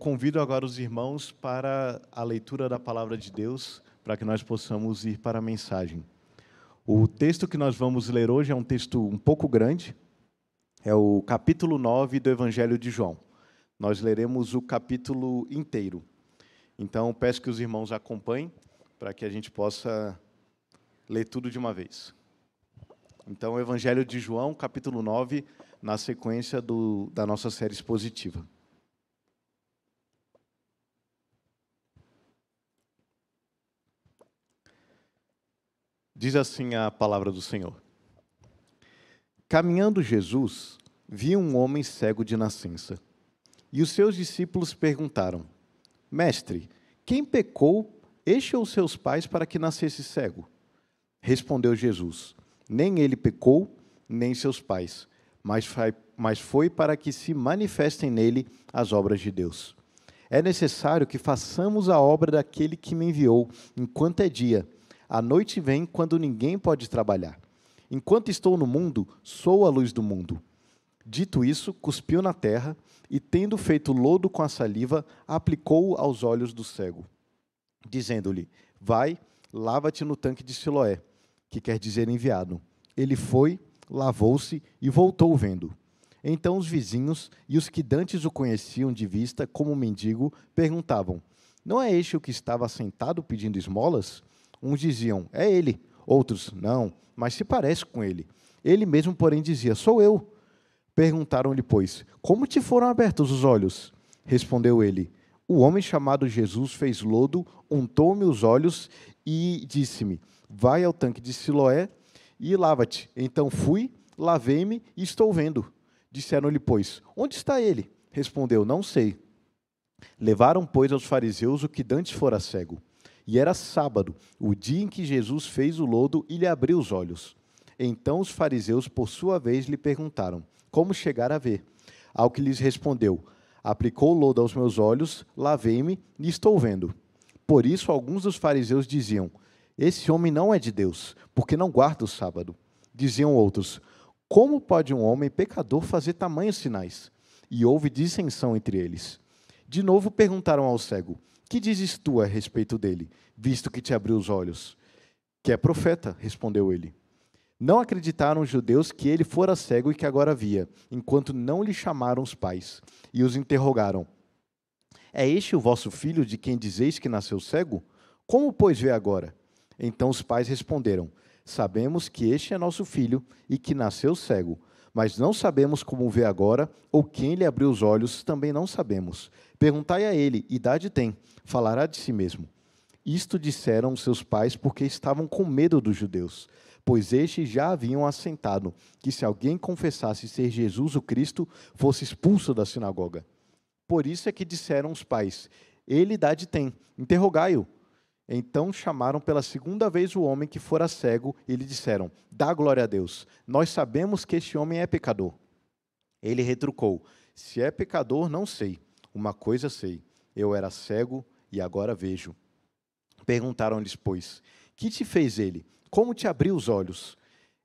Convido agora os irmãos para a leitura da palavra de Deus, para que nós possamos ir para a mensagem. O texto que nós vamos ler hoje é um texto um pouco grande, é o capítulo 9 do Evangelho de João. Nós leremos o capítulo inteiro. Então, peço que os irmãos acompanhem, para que a gente possa ler tudo de uma vez. Então, o Evangelho de João, capítulo 9, na sequência do, da nossa série expositiva. Diz assim a palavra do Senhor. Caminhando Jesus, viu um homem cego de nascença. E os seus discípulos perguntaram: Mestre, quem pecou, este ou seus pais, para que nascesse cego? Respondeu Jesus: Nem ele pecou, nem seus pais, mas foi para que se manifestem nele as obras de Deus. É necessário que façamos a obra daquele que me enviou, enquanto é dia a noite vem quando ninguém pode trabalhar. Enquanto estou no mundo, sou a luz do mundo. Dito isso, cuspiu na terra e, tendo feito lodo com a saliva, aplicou-o aos olhos do cego, dizendo-lhe: Vai, lava-te no tanque de Siloé, que quer dizer enviado. Ele foi, lavou-se e voltou vendo. Então os vizinhos e os que dantes o conheciam de vista como mendigo perguntavam: Não é este o que estava sentado pedindo esmolas? Uns diziam, é ele. Outros, não, mas se parece com ele. Ele mesmo, porém, dizia, sou eu. Perguntaram-lhe, pois, como te foram abertos os olhos? Respondeu ele, o homem chamado Jesus fez lodo, untou-me os olhos e disse-me, vai ao tanque de Siloé e lava-te. Então fui, lavei-me e estou vendo. Disseram-lhe, pois, onde está ele? Respondeu, não sei. Levaram, pois, aos fariseus o que dantes fora cego. E era sábado, o dia em que Jesus fez o lodo e lhe abriu os olhos. Então os fariseus, por sua vez, lhe perguntaram: Como chegar a ver? Ao que lhes respondeu: Aplicou o lodo aos meus olhos, lavei-me e estou vendo. Por isso, alguns dos fariseus diziam: Esse homem não é de Deus, porque não guarda o sábado. Diziam outros: Como pode um homem pecador fazer tamanhos sinais? E houve dissensão entre eles. De novo perguntaram ao cego: que dizes tu a respeito dele, visto que te abriu os olhos? Que é profeta, respondeu ele. Não acreditaram os judeus que ele fora cego e que agora via, enquanto não lhe chamaram os pais, e os interrogaram: É este o vosso filho de quem dizeis que nasceu cego? Como, pois, vê agora? Então os pais responderam: Sabemos que este é nosso filho e que nasceu cego, mas não sabemos como vê agora, ou quem lhe abriu os olhos, também não sabemos. Perguntai a ele: idade tem? falará de si mesmo. Isto disseram seus pais porque estavam com medo dos judeus, pois estes já haviam assentado que se alguém confessasse ser Jesus o Cristo, fosse expulso da sinagoga. Por isso é que disseram os pais: Ele idade tem, interrogai-o. Então chamaram pela segunda vez o homem que fora cego e lhe disseram: Dá glória a Deus, nós sabemos que este homem é pecador. Ele retrucou: Se é pecador, não sei. Uma coisa sei: eu era cego e agora vejo. Perguntaram-lhes, pois, que te fez ele? Como te abriu os olhos?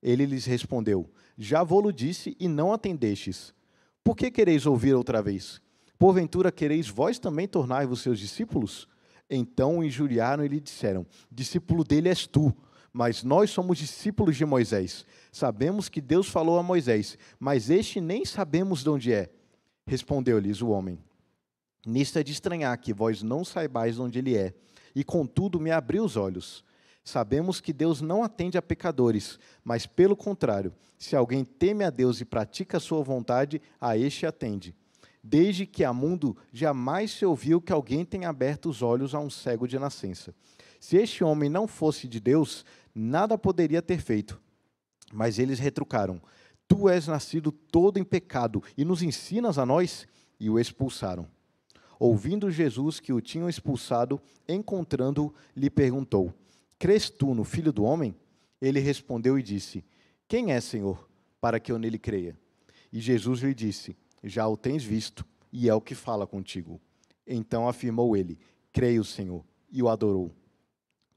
Ele lhes respondeu: Já vou-lo disse e não atendestes. Por que quereis ouvir outra vez? Porventura quereis vós também tornar-vos seus discípulos? Então o injuriaram e lhe disseram: Discípulo dele és tu, mas nós somos discípulos de Moisés. Sabemos que Deus falou a Moisés, mas este nem sabemos de onde é. Respondeu-lhes o homem: Nisto é de estranhar que vós não saibais onde ele é, e contudo me abriu os olhos. Sabemos que Deus não atende a pecadores, mas pelo contrário, se alguém teme a Deus e pratica a sua vontade, a este atende. Desde que há mundo, jamais se ouviu que alguém tenha aberto os olhos a um cego de nascença. Se este homem não fosse de Deus, nada poderia ter feito. Mas eles retrucaram: Tu és nascido todo em pecado e nos ensinas a nós? E o expulsaram. Ouvindo Jesus que o tinham expulsado, encontrando-o, lhe perguntou: Crês tu no Filho do Homem? Ele respondeu e disse: Quem é, Senhor, para que eu nele creia? E Jesus lhe disse: Já o tens visto, e é o que fala contigo. Então afirmou ele: Creio, Senhor, e o adorou.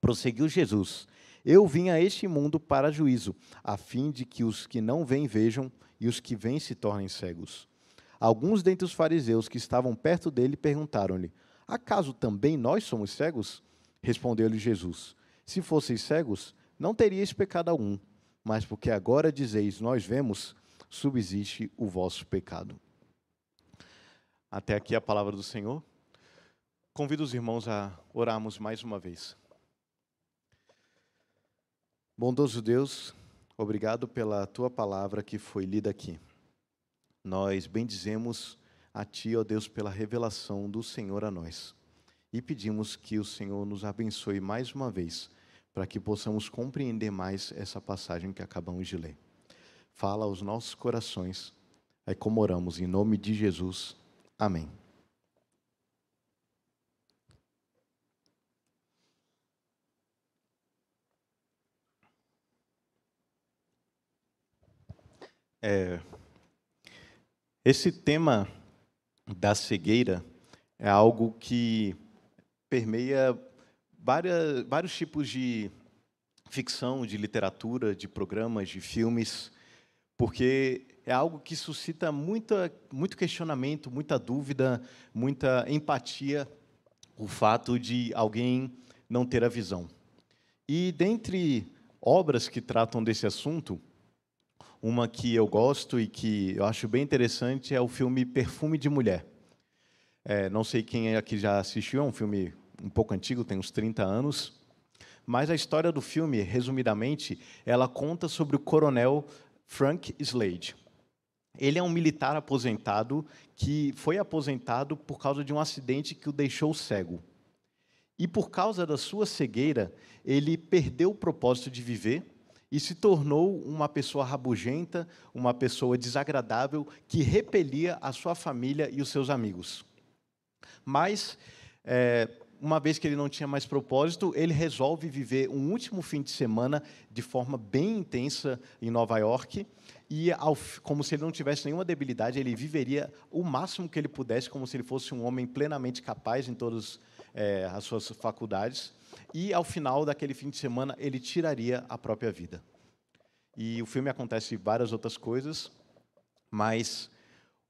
Prosseguiu Jesus: Eu vim a este mundo para juízo, a fim de que os que não vêm vejam e os que vêm se tornem cegos. alguns dentre os fariseus que estavam perto dele perguntaram-lhe: Acaso também nós somos cegos? Respondeu-lhe Jesus: Se fosseis cegos, não teríeis pecado algum, mas porque agora dizeis nós vemos, subsiste o vosso pecado. Até aqui a palavra do Senhor. Convido os irmãos a orarmos mais uma vez. Bondoso Deus, obrigado pela tua palavra que foi lida aqui. Nós bendizemos a ti, ó Deus, pela revelação do Senhor a nós. E pedimos que o Senhor nos abençoe mais uma vez, para que possamos compreender mais essa passagem que acabamos de ler. Fala aos nossos corações. É como oramos em nome de Jesus. Amém. É, esse tema da cegueira é algo que permeia várias, vários tipos de ficção, de literatura, de programas, de filmes, porque é algo que suscita muita, muito questionamento, muita dúvida, muita empatia, o fato de alguém não ter a visão. E dentre obras que tratam desse assunto, uma que eu gosto e que eu acho bem interessante é o filme Perfume de Mulher. É, não sei quem aqui já assistiu, é um filme um pouco antigo, tem uns 30 anos. Mas a história do filme, resumidamente, ela conta sobre o coronel Frank Slade. Ele é um militar aposentado que foi aposentado por causa de um acidente que o deixou cego. E por causa da sua cegueira, ele perdeu o propósito de viver e se tornou uma pessoa rabugenta, uma pessoa desagradável que repelia a sua família e os seus amigos. Mas, é, uma vez que ele não tinha mais propósito, ele resolve viver um último fim de semana de forma bem intensa em Nova York e ao, como se ele não tivesse nenhuma debilidade, ele viveria o máximo que ele pudesse, como se ele fosse um homem plenamente capaz em todas é, as suas faculdades. E ao final daquele fim de semana, ele tiraria a própria vida. E o filme acontece várias outras coisas, mas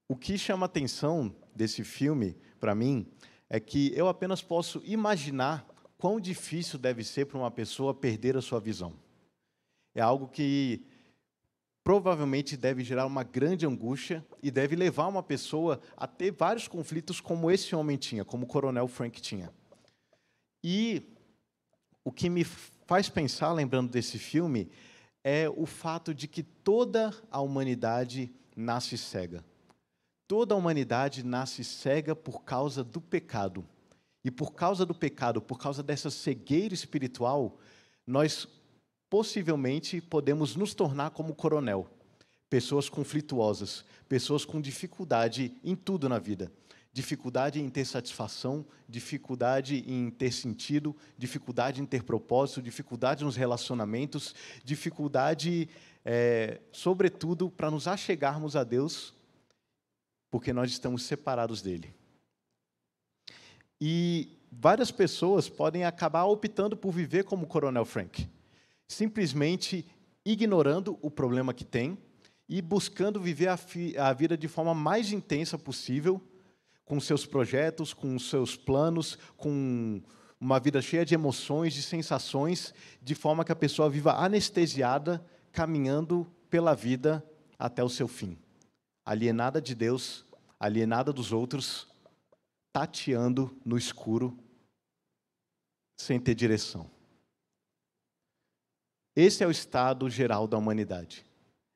o que chama atenção desse filme, para mim, é que eu apenas posso imaginar quão difícil deve ser para uma pessoa perder a sua visão. É algo que provavelmente deve gerar uma grande angústia e deve levar uma pessoa a ter vários conflitos como esse homem tinha, como o coronel Frank tinha. E o que me faz pensar, lembrando desse filme, é o fato de que toda a humanidade nasce cega. Toda a humanidade nasce cega por causa do pecado. E por causa do pecado, por causa dessa cegueira espiritual, nós possivelmente podemos nos tornar como coronel, pessoas conflituosas, pessoas com dificuldade em tudo na vida. Dificuldade em ter satisfação, dificuldade em ter sentido, dificuldade em ter propósito, dificuldade nos relacionamentos, dificuldade, é, sobretudo, para nos achegarmos a Deus, porque nós estamos separados dele. E várias pessoas podem acabar optando por viver como o Coronel Frank simplesmente ignorando o problema que tem e buscando viver a, a vida de forma mais intensa possível, com seus projetos, com seus planos, com uma vida cheia de emoções, de sensações, de forma que a pessoa viva anestesiada, caminhando pela vida até o seu fim. Alienada de Deus, alienada dos outros, tateando no escuro, sem ter direção. Esse é o estado geral da humanidade.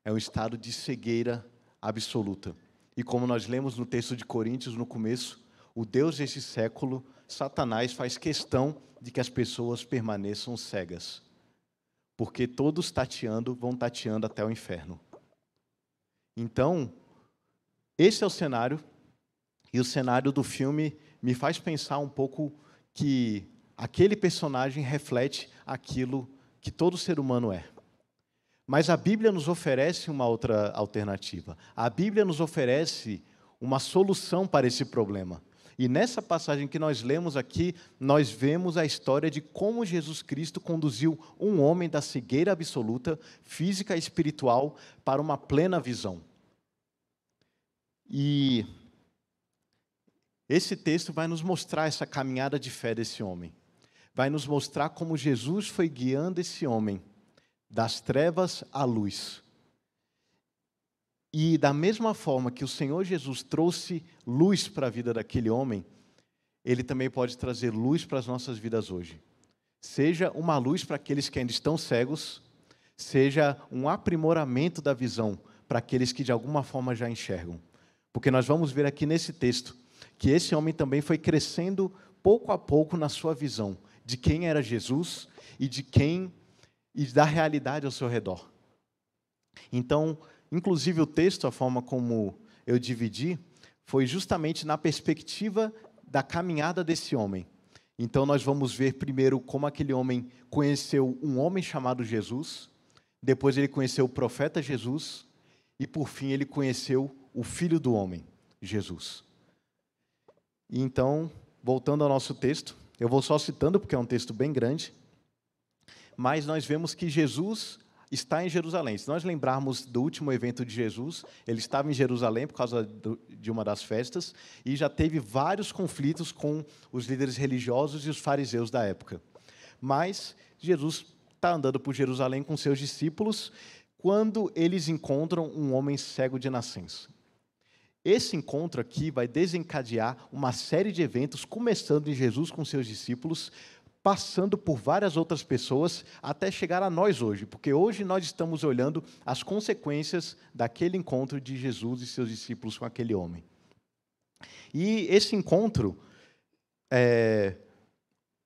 É um estado de cegueira absoluta. E como nós lemos no texto de Coríntios no começo, o Deus desse século, Satanás, faz questão de que as pessoas permaneçam cegas. Porque todos tateando vão tateando até o inferno. Então, esse é o cenário, e o cenário do filme me faz pensar um pouco que aquele personagem reflete aquilo que todo ser humano é. Mas a Bíblia nos oferece uma outra alternativa. A Bíblia nos oferece uma solução para esse problema. E nessa passagem que nós lemos aqui, nós vemos a história de como Jesus Cristo conduziu um homem da cegueira absoluta, física e espiritual, para uma plena visão. E esse texto vai nos mostrar essa caminhada de fé desse homem. Vai nos mostrar como Jesus foi guiando esse homem das trevas à luz. E da mesma forma que o Senhor Jesus trouxe luz para a vida daquele homem, ele também pode trazer luz para as nossas vidas hoje. Seja uma luz para aqueles que ainda estão cegos, seja um aprimoramento da visão para aqueles que de alguma forma já enxergam. Porque nós vamos ver aqui nesse texto que esse homem também foi crescendo pouco a pouco na sua visão de quem era Jesus e de quem e da realidade ao seu redor. Então, inclusive o texto, a forma como eu dividi, foi justamente na perspectiva da caminhada desse homem. Então, nós vamos ver primeiro como aquele homem conheceu um homem chamado Jesus, depois ele conheceu o profeta Jesus, e por fim ele conheceu o filho do homem, Jesus. E então, voltando ao nosso texto, eu vou só citando porque é um texto bem grande, mas nós vemos que Jesus está em Jerusalém. Se nós lembrarmos do último evento de Jesus, ele estava em Jerusalém por causa de uma das festas e já teve vários conflitos com os líderes religiosos e os fariseus da época. Mas Jesus está andando por Jerusalém com seus discípulos quando eles encontram um homem cego de nascença. Esse encontro aqui vai desencadear uma série de eventos, começando em Jesus com seus discípulos, passando por várias outras pessoas, até chegar a nós hoje, porque hoje nós estamos olhando as consequências daquele encontro de Jesus e seus discípulos com aquele homem. E esse encontro é,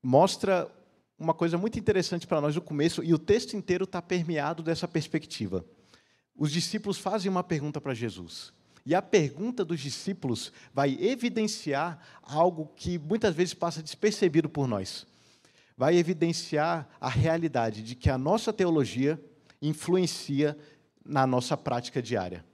mostra uma coisa muito interessante para nós no começo, e o texto inteiro está permeado dessa perspectiva. Os discípulos fazem uma pergunta para Jesus. E a pergunta dos discípulos vai evidenciar algo que muitas vezes passa despercebido por nós. Vai evidenciar a realidade de que a nossa teologia influencia na nossa prática diária.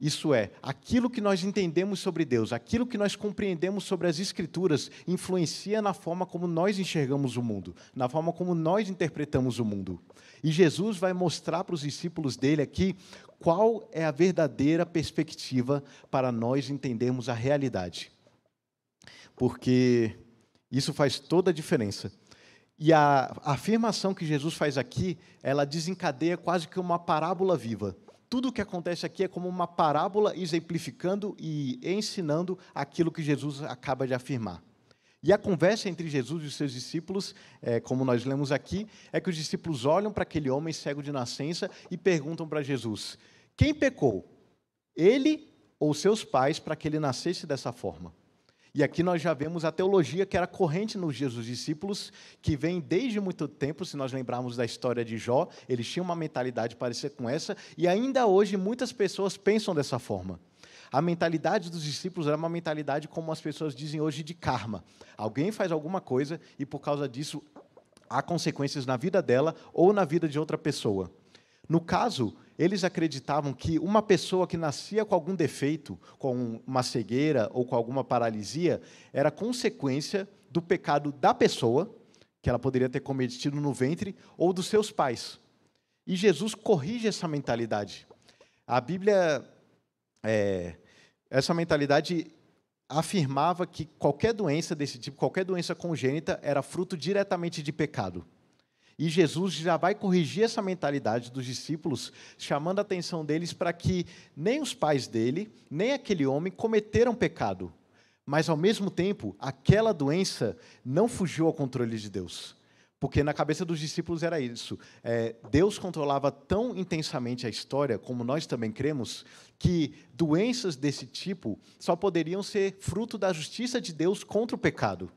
Isso é, aquilo que nós entendemos sobre Deus, aquilo que nós compreendemos sobre as Escrituras, influencia na forma como nós enxergamos o mundo, na forma como nós interpretamos o mundo. E Jesus vai mostrar para os discípulos dele aqui qual é a verdadeira perspectiva para nós entendermos a realidade. Porque isso faz toda a diferença. E a afirmação que Jesus faz aqui, ela desencadeia quase que uma parábola viva tudo o que acontece aqui é como uma parábola exemplificando e ensinando aquilo que Jesus acaba de afirmar. E a conversa entre Jesus e os seus discípulos, é, como nós lemos aqui, é que os discípulos olham para aquele homem cego de nascença e perguntam para Jesus: quem pecou? Ele ou seus pais para que ele nascesse dessa forma? E aqui nós já vemos a teologia que era corrente nos dias dos discípulos, que vem desde muito tempo, se nós lembrarmos da história de Jó, eles tinham uma mentalidade parecida com essa, e ainda hoje muitas pessoas pensam dessa forma. A mentalidade dos discípulos era uma mentalidade como as pessoas dizem hoje de karma. Alguém faz alguma coisa e por causa disso há consequências na vida dela ou na vida de outra pessoa. No caso, eles acreditavam que uma pessoa que nascia com algum defeito, com uma cegueira ou com alguma paralisia, era consequência do pecado da pessoa, que ela poderia ter cometido no ventre, ou dos seus pais. E Jesus corrige essa mentalidade. A Bíblia, é, essa mentalidade afirmava que qualquer doença desse tipo, qualquer doença congênita, era fruto diretamente de pecado. E Jesus já vai corrigir essa mentalidade dos discípulos, chamando a atenção deles para que nem os pais dele, nem aquele homem cometeram pecado. Mas, ao mesmo tempo, aquela doença não fugiu ao controle de Deus. Porque na cabeça dos discípulos era isso. É, Deus controlava tão intensamente a história, como nós também cremos, que doenças desse tipo só poderiam ser fruto da justiça de Deus contra o pecado.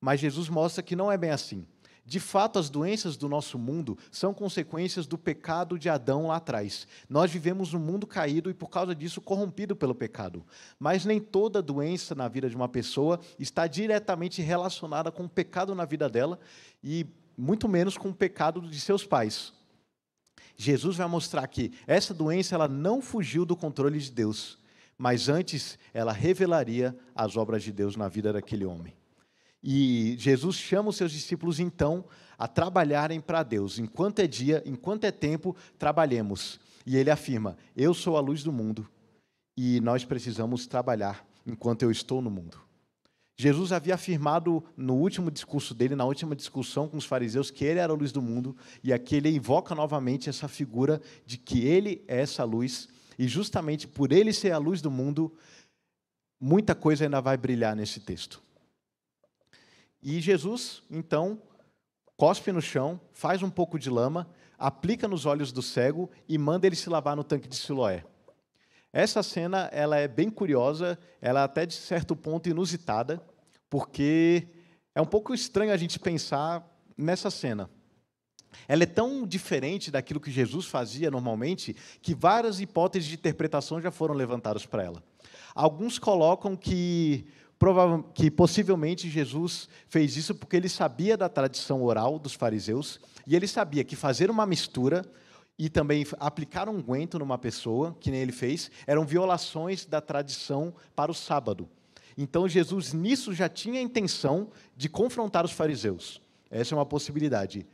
Mas Jesus mostra que não é bem assim. De fato, as doenças do nosso mundo são consequências do pecado de Adão lá atrás. Nós vivemos num mundo caído e, por causa disso, corrompido pelo pecado. Mas nem toda doença na vida de uma pessoa está diretamente relacionada com o pecado na vida dela e muito menos com o pecado de seus pais. Jesus vai mostrar que essa doença ela não fugiu do controle de Deus, mas antes ela revelaria as obras de Deus na vida daquele homem. E Jesus chama os seus discípulos, então, a trabalharem para Deus. Enquanto é dia, enquanto é tempo, trabalhemos. E ele afirma: Eu sou a luz do mundo. e nós precisamos trabalhar enquanto eu estou no mundo. Jesus havia afirmado no último discurso dele, na última discussão com os fariseus, que ele era a luz do mundo, e aqui ele invoca novamente essa figura de que ele é essa luz, e justamente por ele ser a luz do mundo, muita coisa ainda vai brilhar nesse texto. E Jesus, então, cospe no chão, faz um pouco de lama, aplica nos olhos do cego e manda ele se lavar no tanque de Siloé. Essa cena ela é bem curiosa, ela é até de certo ponto inusitada, porque é um pouco estranho a gente pensar nessa cena. Ela é tão diferente daquilo que Jesus fazia normalmente que várias hipóteses de interpretação já foram levantadas para ela. Alguns colocam que, que possivelmente Jesus fez isso porque ele sabia da tradição oral dos fariseus e ele sabia que fazer uma mistura e também aplicar um guento numa pessoa, que nem ele fez, eram violações da tradição para o sábado. Então Jesus nisso já tinha a intenção de confrontar os fariseus. Essa é uma possibilidade.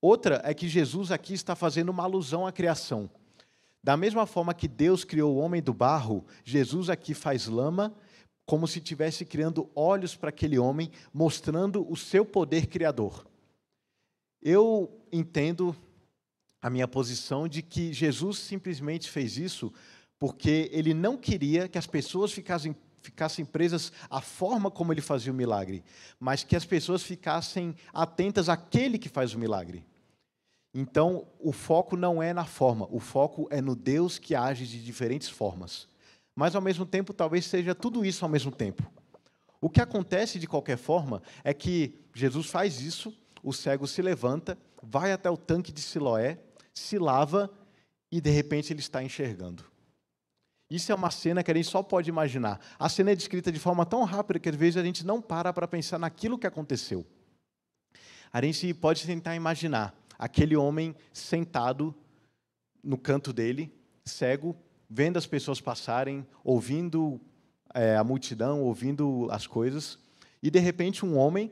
Outra é que Jesus aqui está fazendo uma alusão à criação. Da mesma forma que Deus criou o homem do barro, Jesus aqui faz lama, como se estivesse criando olhos para aquele homem, mostrando o seu poder criador. Eu entendo a minha posição de que Jesus simplesmente fez isso porque ele não queria que as pessoas ficassem, ficassem presas à forma como ele fazia o milagre, mas que as pessoas ficassem atentas àquele que faz o milagre. Então, o foco não é na forma, o foco é no Deus que age de diferentes formas. Mas, ao mesmo tempo, talvez seja tudo isso ao mesmo tempo. O que acontece, de qualquer forma, é que Jesus faz isso, o cego se levanta, vai até o tanque de Siloé, se lava e de repente ele está enxergando. Isso é uma cena que a gente só pode imaginar. A cena é descrita de forma tão rápida que às vezes a gente não para para pensar naquilo que aconteceu. A gente pode tentar imaginar aquele homem sentado no canto dele, cego, vendo as pessoas passarem, ouvindo é, a multidão, ouvindo as coisas, e de repente um homem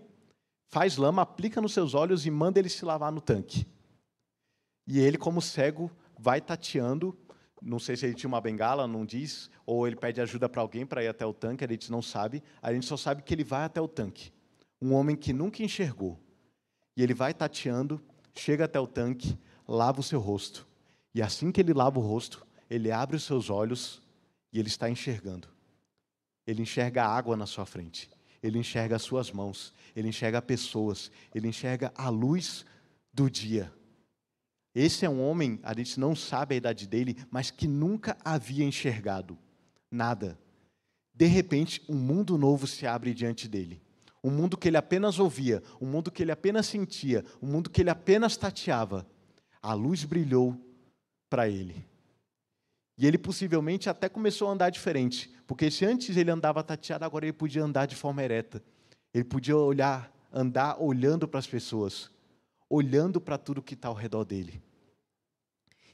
faz lama, aplica nos seus olhos e manda ele se lavar no tanque. E ele, como cego, vai tateando. Não sei se ele tinha uma bengala, não diz, ou ele pede ajuda para alguém para ir até o tanque, a gente não sabe. A gente só sabe que ele vai até o tanque. Um homem que nunca enxergou. E ele vai tateando, chega até o tanque, lava o seu rosto. E assim que ele lava o rosto, ele abre os seus olhos e ele está enxergando. Ele enxerga a água na sua frente. Ele enxerga as suas mãos. Ele enxerga pessoas. Ele enxerga a luz do dia. Esse é um homem, a gente não sabe a idade dele, mas que nunca havia enxergado nada. De repente, um mundo novo se abre diante dele. Um mundo que ele apenas ouvia, um mundo que ele apenas sentia, um mundo que ele apenas tateava. A luz brilhou para ele. E ele possivelmente até começou a andar diferente, porque se antes ele andava tateado, agora ele podia andar de forma ereta. Ele podia olhar, andar olhando para as pessoas olhando para tudo que está ao redor dele.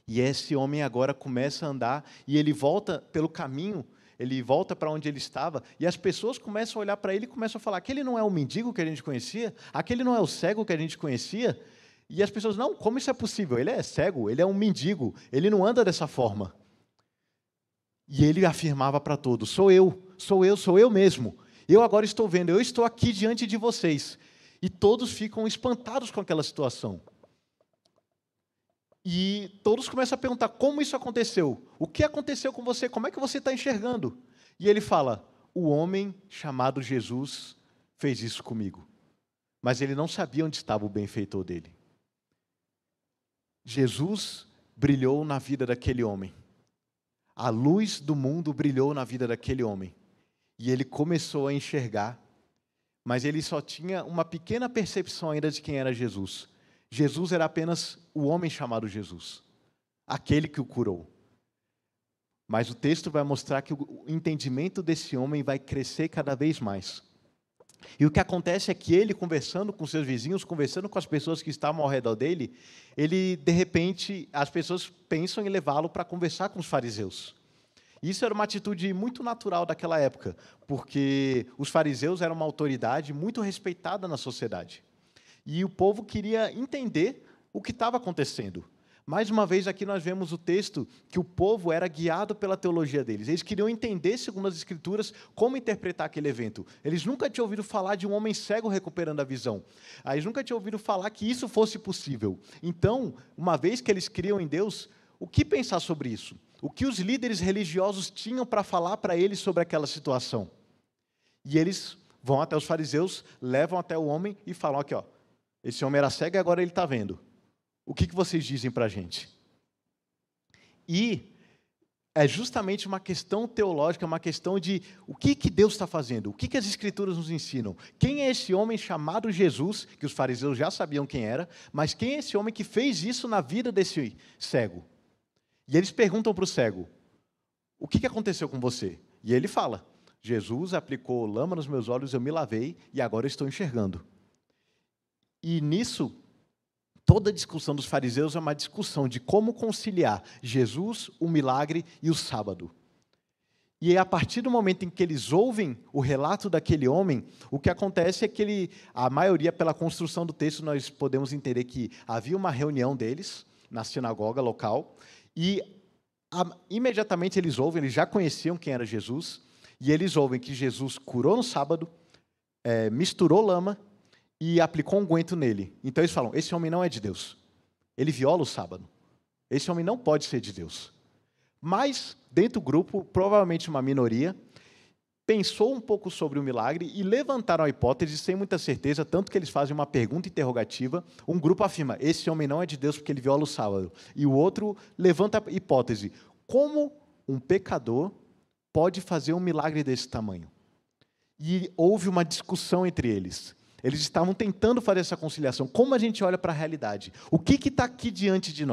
E esse homem agora começa a andar e ele volta pelo caminho, ele volta para onde ele estava, e as pessoas começam a olhar para ele e começam a falar: aquele não é o mendigo que a gente conhecia, aquele não é o cego que a gente conhecia. E as pessoas, não, como isso é possível? Ele é cego, ele é um mendigo, ele não anda dessa forma. E ele afirmava para todos: sou eu, sou eu, sou eu mesmo. Eu agora estou vendo, eu estou aqui diante de vocês. E todos ficam espantados com aquela situação. E todos começam a perguntar como isso aconteceu. O que aconteceu com você? Como é que você está enxergando? E ele fala: O homem chamado Jesus fez isso comigo. Mas ele não sabia onde estava o benfeitor dele. Jesus brilhou na vida daquele homem. A luz do mundo brilhou na vida daquele homem. E ele começou a enxergar mas ele só tinha uma pequena percepção ainda de quem era Jesus. Jesus era apenas o homem chamado Jesus, aquele que o curou. Mas o texto vai mostrar que o entendimento desse homem vai crescer cada vez mais. E o que acontece é que ele, conversando com seus vizinhos, conversando com as pessoas que estavam ao redor dele, ele, de repente, as pessoas pensam em levá-lo para conversar com os fariseus. Isso era uma atitude muito natural daquela época, porque os fariseus eram uma autoridade muito respeitada na sociedade. E o povo queria entender o que estava acontecendo. Mais uma vez, aqui nós vemos o texto que o povo era guiado pela teologia deles. Eles queriam entender, segundo as Escrituras, como interpretar aquele evento. Eles nunca tinham ouvido falar de um homem cego recuperando a visão. Eles nunca tinham ouvido falar que isso fosse possível. Então, uma vez que eles criam em Deus, o que pensar sobre isso? O que os líderes religiosos tinham para falar para eles sobre aquela situação? E eles vão até os fariseus, levam até o homem e falam: aqui, ó, esse homem era cego e agora ele está vendo. O que, que vocês dizem para a gente? E é justamente uma questão teológica, uma questão de o que, que Deus está fazendo, o que, que as Escrituras nos ensinam. Quem é esse homem chamado Jesus, que os fariseus já sabiam quem era, mas quem é esse homem que fez isso na vida desse cego? E eles perguntam para o cego: o que, que aconteceu com você? E ele fala: Jesus aplicou lama nos meus olhos, eu me lavei e agora estou enxergando. E nisso toda a discussão dos fariseus é uma discussão de como conciliar Jesus, o milagre e o sábado. E a partir do momento em que eles ouvem o relato daquele homem, o que acontece é que ele, a maioria, pela construção do texto, nós podemos entender que havia uma reunião deles na sinagoga local, e a, imediatamente eles ouvem, eles já conheciam quem era Jesus, e eles ouvem que Jesus curou no sábado, é, misturou lama e aplicou um guento nele. Então eles falam: esse homem não é de Deus. Ele viola o sábado. Esse homem não pode ser de Deus. Mas, dentro do grupo, provavelmente uma minoria, pensou um pouco sobre o milagre e levantaram a hipótese sem muita certeza, tanto que eles fazem uma pergunta interrogativa. Um grupo afirma: esse homem não é de Deus porque ele viola o sábado. E o outro levanta a hipótese: como um pecador pode fazer um milagre desse tamanho? E houve uma discussão entre eles. Eles estavam tentando fazer essa conciliação. Como a gente olha para a realidade? O que está aqui diante de nós?